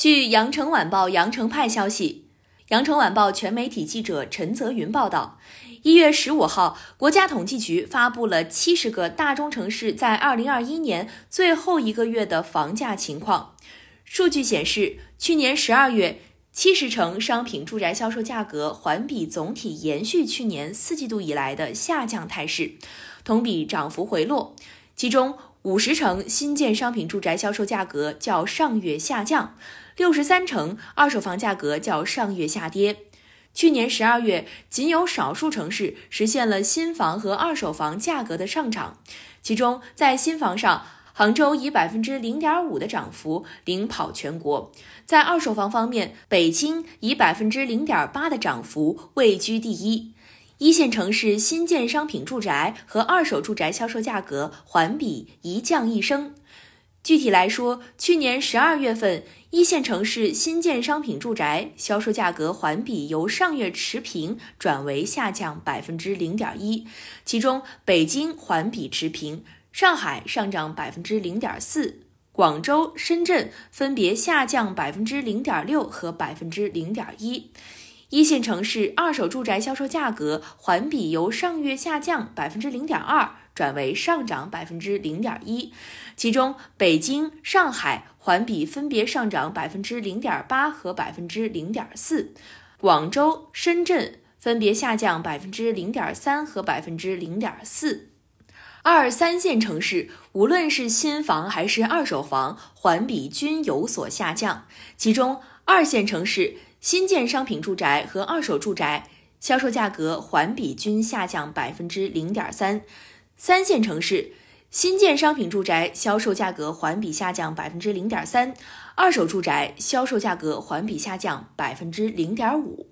据羊城晚报羊城派消息，羊城晚报全媒体记者陈泽云报道，一月十五号，国家统计局发布了七十个大中城市在二零二一年最后一个月的房价情况。数据显示，去年十二月，七十城商品住宅销售价格环比总体延续去年四季度以来的下降态势，同比涨幅回落，其中。五十城新建商品住宅销售价格较上月下降，六十三城二手房价格较上月下跌。去年十二月，仅有少数城市实现了新房和二手房价格的上涨，其中在新房上，杭州以百分之零点五的涨幅领跑全国；在二手房方面，北京以百分之零点八的涨幅位居第一。一线城市新建商品住宅和二手住宅销售价格环比一降一升。具体来说，去年十二月份，一线城市新建商品住宅销售价格环比由上月持平转为下降百分之零点一，其中北京环比持平，上海上涨百分之零点四，广州、深圳分别下降百分之零点六和百分之零点一。一线城市二手住宅销售价格环比由上月下降百分之零点二转为上涨百分之零点一，其中北京、上海环比分别上涨百分之零点八和百分之零点四，广州、深圳分别下降百分之零点三和百分之零点四。二三线城市无论是新房还是二手房环比均有所下降，其中二线城市。新建商品住宅和二手住宅销售价格环比均下降百分之零点三，三线城市新建商品住宅销售价格环比下降百分之零点三，二手住宅销售价格环比下降百分之零点五。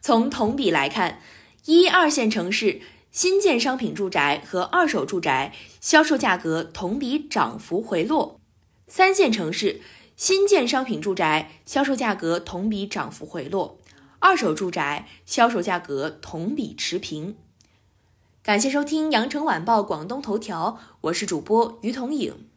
从同比来看，一二线城市新建商品住宅和二手住宅销售价格同比涨幅回落，三线城市。新建商品住宅销售价格同比涨幅回落，二手住宅销售价格同比持平。感谢收听羊城晚报广东头条，我是主播于彤颖。